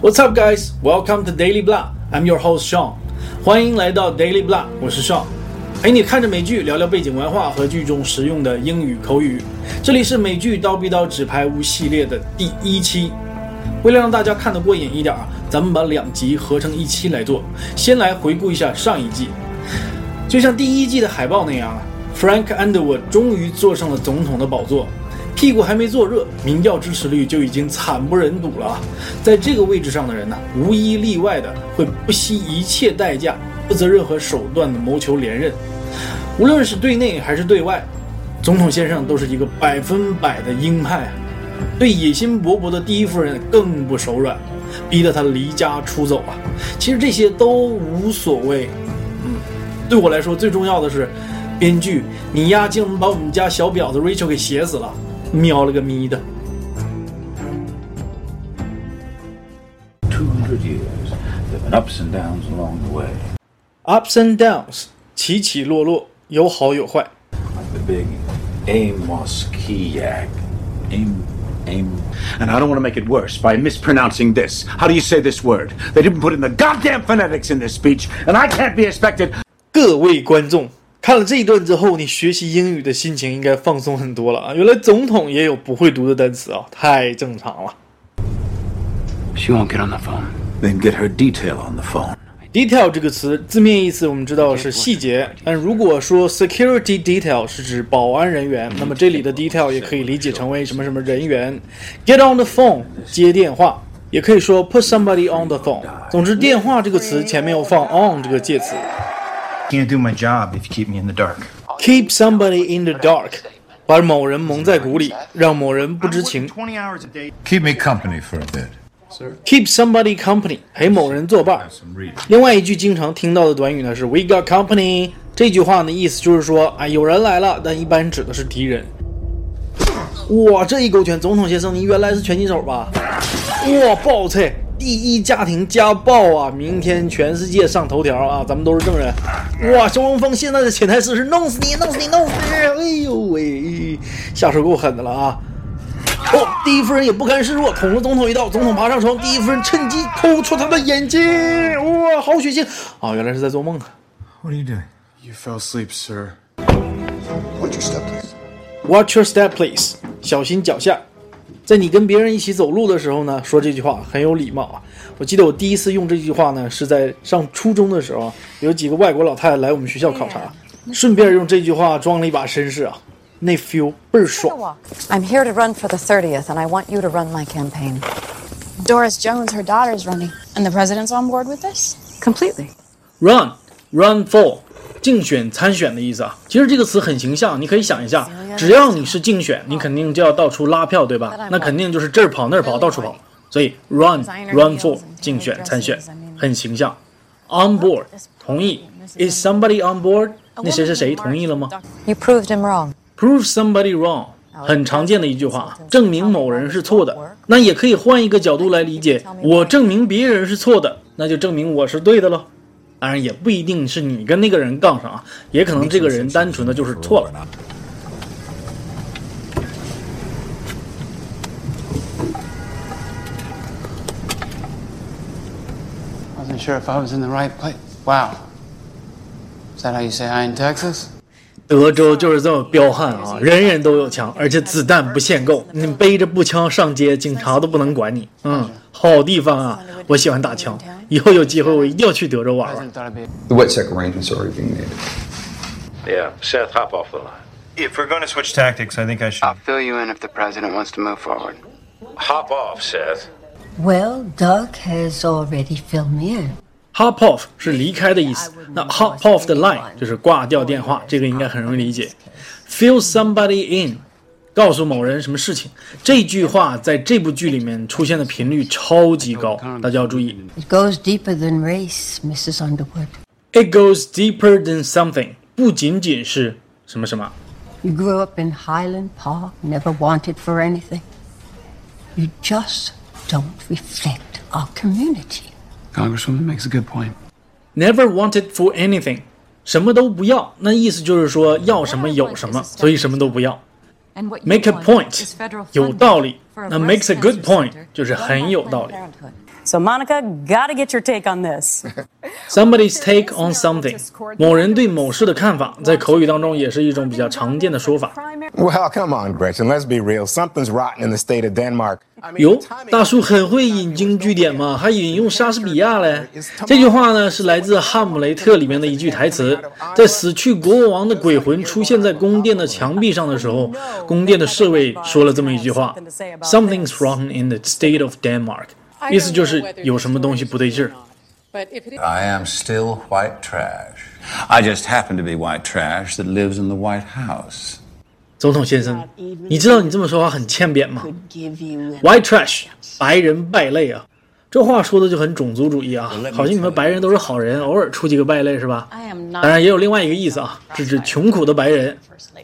What's up, guys? Welcome to Daily Blah. I'm your host Sean. 欢迎来到 Daily Blah，我是 Sean，陪你看着美剧，聊聊背景文化和剧中实用的英语口语。这里是美剧《刀逼刀纸牌屋》系列的第一期。为了让大家看得过瘾一点啊，咱们把两集合成一期来做。先来回顾一下上一季，就像第一季的海报那样啊，Frank Underwood 终于坐上了总统的宝座。屁股还没坐热，民调支持率就已经惨不忍睹了。在这个位置上的人呢，无一例外的会不惜一切代价、不择任何手段的谋求连任。无论是对内还是对外，总统先生都是一个百分百的鹰派。对野心勃勃的第一夫人更不手软，逼得他离家出走啊。其实这些都无所谓。嗯，对我来说最重要的是，编剧你丫竟然把我们家小婊子 Rachel 给写死了。瞄了个咪的。Two hundred years, there have been ups and downs along the way. Ups and downs，起起落落，有好有坏。 Like the big Amos Kiyak. Aim, aim. And I don't want to make it worse by mispronouncing this. How do you say this word? They didn't put in the goddamn phonetics in this speech, and I can't be expected. 各位观众， 看了这一段之后，你学习英语的心情应该放松很多了啊！原来总统也有不会读的单词啊，太正常了。She won't get on the phone. Then get her detail on the phone. detail 这个词字面意思我们知道是细节，但如果说 security detail 是指保安人员，那么这里的 detail 也可以理解成为什么什么人员。get on the phone 接电话，也可以说 put somebody on the phone。总之，电话这个词前面要放 on 这个介词。Can't do my job if you keep me in the dark. keep somebody in the dark，把某人蒙在鼓里，让某人不知情。 20 hours a day. Keep me company for a bit. keep somebody company，陪某人作伴。 Some reading. 另外一句经常听到的短语呢是 We got company。这句话呢意思就是说，啊，有人来了，但一般指的是敌人。哇，这一勾拳，总统先生，你原来是拳击手吧？哇，爆菜！ 第一家庭家暴啊，明天全世界上头条啊，咱们都是证人。哇，萧峰峰现在的潜台词是弄死你，弄死你，弄死你！哎呦喂，下手够狠的了啊！哦，第一夫人也不甘示弱，捅了总统一刀。总统爬上床，第一夫人趁机抠出他的眼睛。哇，好血腥啊！原来是在做梦啊。What are you doing? You fell asleep, sir. Watch your step, please. Watch your step, please，小心脚下。在你跟别人一起走路的时候呢，说这句话很有礼貌啊。我记得我第一次用这句话呢，是在上初中的时候，有几个外国老太太来我们学校考察，顺便用这句话装了一把绅士啊，那 feel 倍儿爽。I'm here to run for the 30th, and I want you to run my campaign. Doris Jones, her daughter's running. And the president's on board with this? Completely. Run, run for，竞选、参选的意思啊。其实这个词很形象，你可以想一下，只要你是竞选，你肯定就要到处拉票，对吧？那肯定就是这儿跑那儿跑，到处跑。所以 run, run for，竞选、参选，很形象。On board，同意。Is somebody on board？那谁谁谁同意了吗 You proved him wrong.？Prove somebody wrong，很常见的一句话，证明某人是错的。那也可以换一个角度来理解，我证明别人是错的，那就证明我是对的喽。当然也不一定是你跟那个人杠上啊，也可能这个人单纯的就是错了。Wasn't sure if I was in the right place. Wow. Is that how you say hi in Texas? 德州就是这么彪悍啊，人人都有枪，而且子弹不限购，你背着步枪上街，警察都不能管你。嗯，好地方啊，我喜欢打枪，以后有机会我一定要去德州玩玩。The wet arrangements are already being made. Yeah, Seth, hop off the line. If we're going to switch tactics, I think I should. I'll fill you in if the president wants to move forward. Hop off, Seth. Well, Doug has already filled me in. Hop off 是离开的意思，那 hop off the line 就是挂掉电话，这个应该很容易理解。Fill somebody in，告诉某人什么事情，这句话在这部剧里面出现的频率超级高，大家要注意。 It goes deeper than race, Mrs. Underwood. It goes deeper than something，不仅仅是什么什么。 You grew up in Highland Park, never wanted for anything. You just don't reflect our community. Congresswoman makes a good point. Never wanted for anything，什么都不要，那意思就是说要什么有什么，所以什么都不要。Make a point，有道理。那 makes a good point 就是很有道理。So, Monica, gotta get your take on this. Somebody's take on something，某人对某事的看法，在口语当中也是一种比较常见的说法。 Well, come on, Gretchen. Let's be real. Something's rotten in the state of Denmark. 哟，大叔很会引经据典嘛，还引用莎士比亚嘞。这句话呢是来自《哈姆雷特》里面的一句台词，在死去国王的鬼魂出现在宫殿的墙壁上的时候，宫殿的侍卫说了这么一句话：“Something's rotten in the state of Denmark。” 意思就是有什么东西不对劲儿。I am still white trash. I just happen to be white trash that lives in the White House. 总统先生，你知道你这么说话很欠扁吗？White trash，白人败类啊，这话说的就很种族主义啊，好像你们白人都是好人，偶尔出几个败类是吧？当然也有另外一个意思啊，是指穷苦的白人。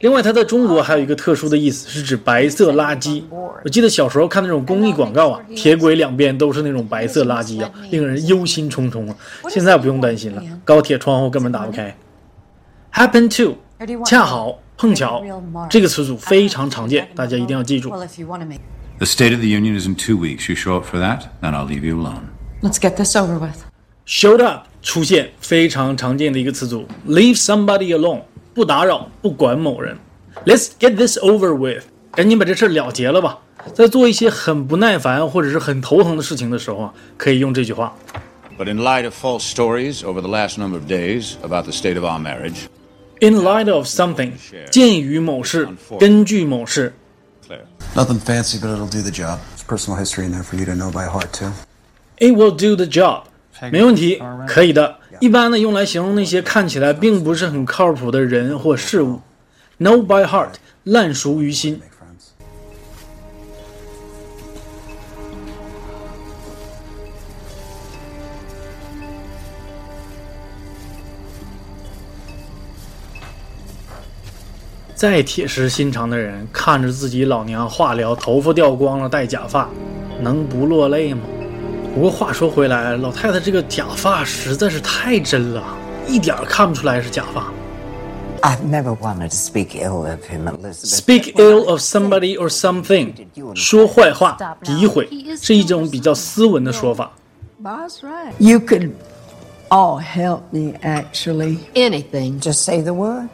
另外，它在中国还有一个特殊的意思，是指白色垃圾。我记得小时候看那种公益广告啊，铁轨两边都是那种白色垃圾啊，令人忧心忡忡啊。现在不用担心了，高铁窗户根本打不开。Happen to，恰好。碰巧这个词组非常常见，大家一定要记住。The State of the Union is in two weeks. You show up for that, then I'll leave you alone. Let's get this over with. Showed up 出现非常常见的一个词组，leave somebody alone 不打扰，不管某人。Let's get this over with，赶紧把这事了结了吧。在做一些很不耐烦或者是很头疼的事情的时候啊，可以用这句话。 But in light of false stories over the last number of days about the state of our marriage, In light of something，鉴于某事，根据某事。 Nothing fancy, but it'll do the job. There's personal history in there for you to know by heart, too. It will do the job，没问题，可以的。一般呢，用来形容那些看起来并不是很靠谱的人或事物。Know by heart，烂熟于心。 再铁石心肠的人，看着自己老娘化疗，头发掉光了，戴假发，能不落泪吗？不过话说回来，老太太这个假发实在是太真了，一点看不出来是假发。I've never wanted to speak ill of him, Elizabeth. Speak ill of somebody or something，说坏话、诋毁，是一种比较斯文的说法。You could all help me, actually. Anything. Just say the word.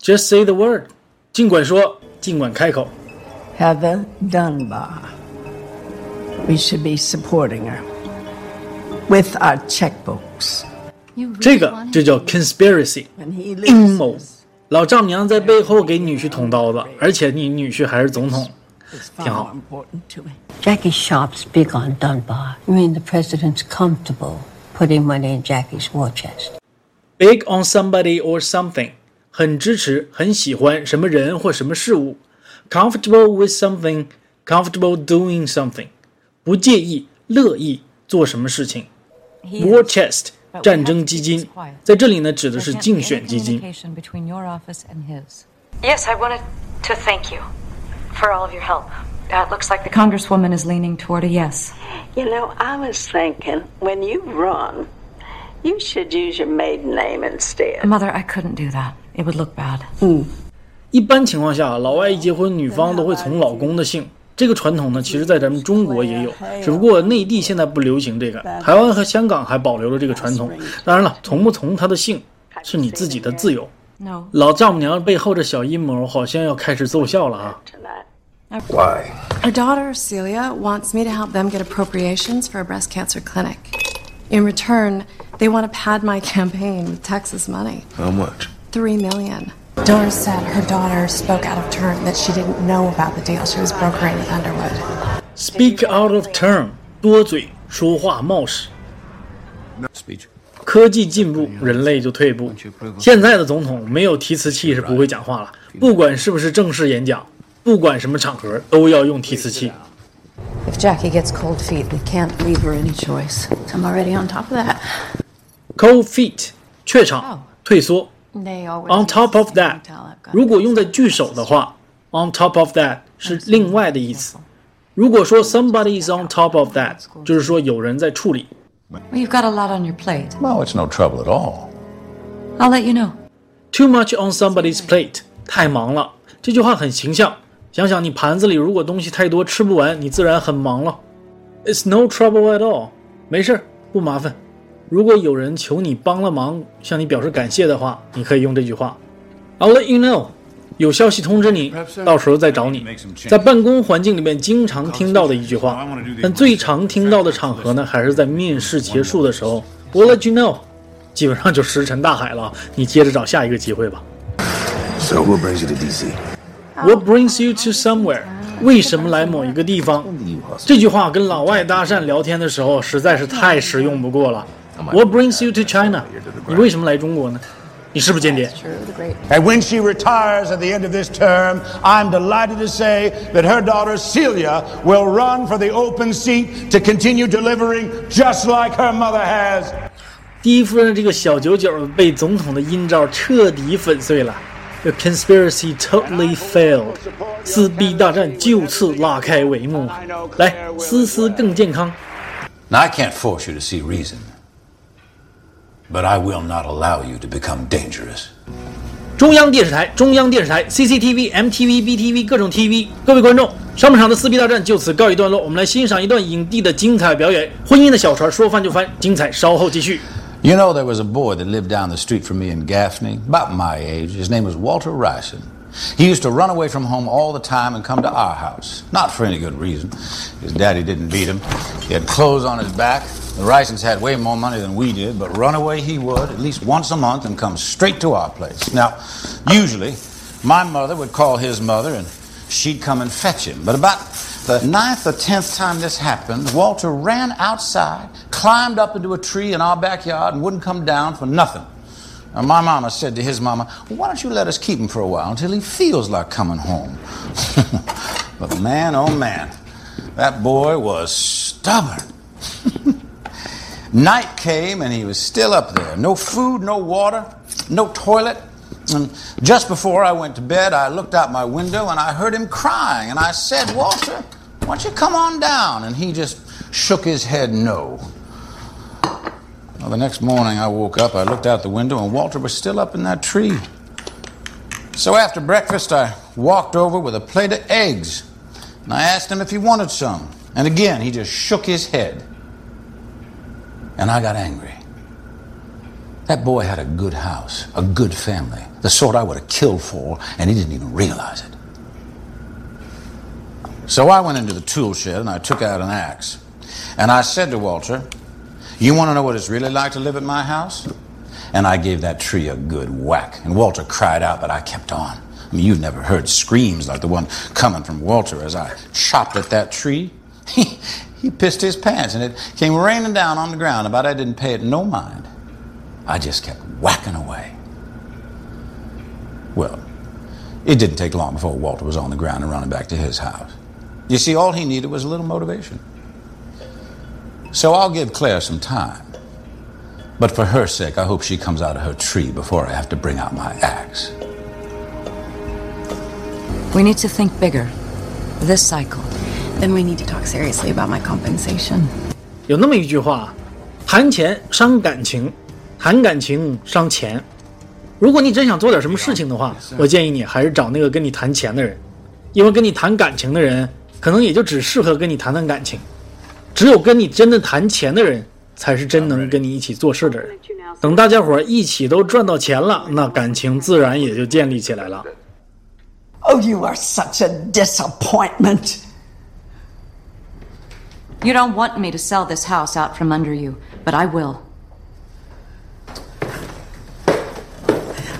Just say the word，尽管说，尽管开口。 Heather Dunbar. We should be supporting her with our checkbooks. 这个就叫 conspiracy，阴谋。老丈母娘在背后给女婿捅刀子，而且你女婿还是总统，挺好。 Jackie Sharp's big on Dunbar. You mean the president's comfortable putting money in Jackie's war chest? Big on somebody or something， 很支持，很喜欢什么人或什么事物。Comfortable with something, comfortable doing something，不介意、乐意做什么事情。War chest，战争基金，在这里呢指的是竞选基金。 between your office and his. Yes, I wanted to thank you for all of your help. Uh, it looks like the Congresswoman is leaning toward a yes. You know, I was thinking when you run, you should use your maiden name instead. Mother, I couldn't do that. It would look bad. 嗯一般情况下，老外一结婚，女方都会从老公的姓。这个传统呢，其实在咱们中国也有，只不过内地现在不流行这个，台湾和香港还保留了这个传统。当然了，从不从他的姓是你自己的自由。No. 老丈母娘背后这小阴谋好像要开始奏效了啊！Why? Our daughter, Celia, wants me to help them get appropriations for a breast cancer clinic. In return, they want to pad my campaign with Texas money. How much? Three million. Doris said her daughter spoke out of turn, that she didn't know about the deal she was brokering with Underwood. Speak out of turn，多嘴，说话冒失。 Speech. 科技进步，人类就退步。现在的总统没有提词器是不会讲话了，不管是不是正式演讲，不管什么场合，都要用提词器。 If Jackie gets cold feet, we can't leave her any choice. I'm already on top of that. Cold feet，怯场，退缩。 They always On top of use that， the intel I've got. 如果用在句首的话，on top of that 是另外的意思。如果说 somebody is on top of that，就是说有人在处理。 Well, you've got a lot on your plate. well, it's no trouble at all. I'll let you know. Too much on somebody's plate，太忙了。这句话很形象。想想你盘子里如果东西太多吃不完，你自然很忙了。It's no trouble at all， 没事，不麻烦。 如果有人求你帮了忙，向你表示感谢的话，你可以用这句话：I'll let you know。有消息通知你，到时候再找你。在办公环境里面经常听到的一句话，但最常听到的场合呢，还是在面试结束的时候。I'll let you know，基本上就石沉大海了。你接着找下一个机会吧。So what brings you to DC? What brings you to somewhere？为什么来某一个地方？这句话跟老外搭讪聊天的时候实在是太实用不过了。What brings you to China？你为什么来中国呢？你是不是间谍？And when she retires at the end of this term, I'm delighted to say that her daughter Celia will run for the open seat to continue delivering just like her mother has. 第一夫人这个小九九被总统的阴招彻底粉碎了，The conspiracy totally failed，撕逼大战就此拉开帷幕。来，思思更健康。Now I can't force you to see reason. But I will not allow you to become dangerous. 中央电视台、中央电视台、CCTV、MTV、BTV 各种 TV，各位观众，上半场的撕逼大战就此告一段落。我们来欣赏一段影帝的精彩表演。婚姻的小船说翻就翻，精彩稍后继续。You know, there was a boy that lived down the street from me in Gaffney, about my age. His name was Walter Ryson. He used to run away from home all the time and come to our house. Not for any good reason. His daddy didn't beat him. He had clothes on his back, the Rysons had way more money than we did, but run away he would at least once a month and come straight to our place. Now, usually, my mother would call his mother and she'd come and fetch him. But about the ninth or tenth time this happened, Walter ran outside, climbed up into a tree in our backyard, and wouldn't come down for nothing. Now, my mama said to his mama, Why don't you let us keep him for a while until he feels like coming home? but man, oh man, that boy was stubborn. Night came and he was still up there. No food, no water, no toilet. And just before I went to bed, I looked out my window and I heard him crying. And I said, Walter, why don't you come on down? And he just shook his head no. Well, the next morning I woke up, I looked out the window, and Walter was still up in that tree. So after breakfast, I walked over with a plate of eggs. And I asked him if he wanted some. And again, he just shook his head and I got angry. That boy had a good house, a good family, the sort I would have killed for, and he didn't even realize it. So I went into the tool shed and I took out an axe. And I said to Walter, You want to know what it's really like to live at my house? And I gave that tree a good whack. And Walter cried out, but I kept on. I mean, you've never heard screams like the one coming from Walter as I chopped at that tree. He pissed his pants and it came raining down on the ground, but I didn't pay it no mind. I just kept whacking away. Well, it didn't take long before Walter was on the ground and running back to his house. You see, all he needed was a little motivation. So I'll give Claire some time. But for her sake, I hope she comes out of her tree before I have to bring out my axe. We need to think bigger. This cycle, then we need to talk seriously about my compensation. 有那么一句话，谈钱伤感情，谈感情伤钱。如果你真想做点什么事情的话，我建议你还是找那个跟你谈钱的人，因为跟你谈感情的人，可能也就只适合跟你谈谈感情。只有跟你真的谈钱的人，才是真能跟你一起做事的人。等大家伙一起都赚到钱了，那感情自然也就建立起来了。Oh, you are such a disappointment. You don't want me to sell this house out from under you, but I will.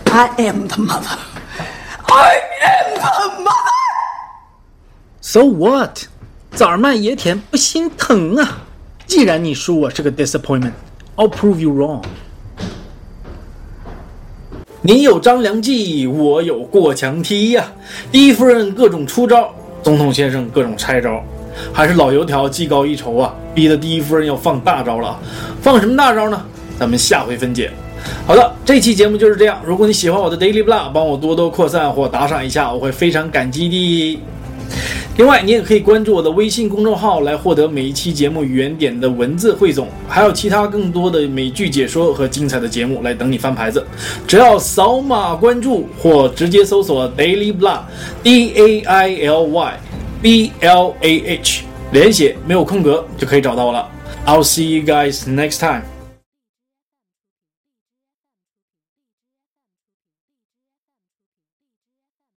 I am the mother. I am the mother. So what？崽儿卖野田不心疼啊！既然你说我是个 disappointment，I'll prove you wrong。你有张良计，我有过墙梯呀！第一夫人各种出招，总统先生各种拆招。还是老油条技高一筹啊，逼得第一夫人要放大招了。放什么大招呢？咱们下回分解。好的，这期节目就是这样。如果你喜欢我的 Daily Blah，帮我多多扩散或打赏一下，我会非常感激的。另外，你也可以关注我的微信公众号来获得每一期节目原点的文字汇总，还有其他更多的美剧解说和精彩的节目来等你翻牌子。只要扫码关注或直接搜索 Daily Blah，D A I L Y。B L A H 连写没有空格就可以找到了。I'll see you guys next time.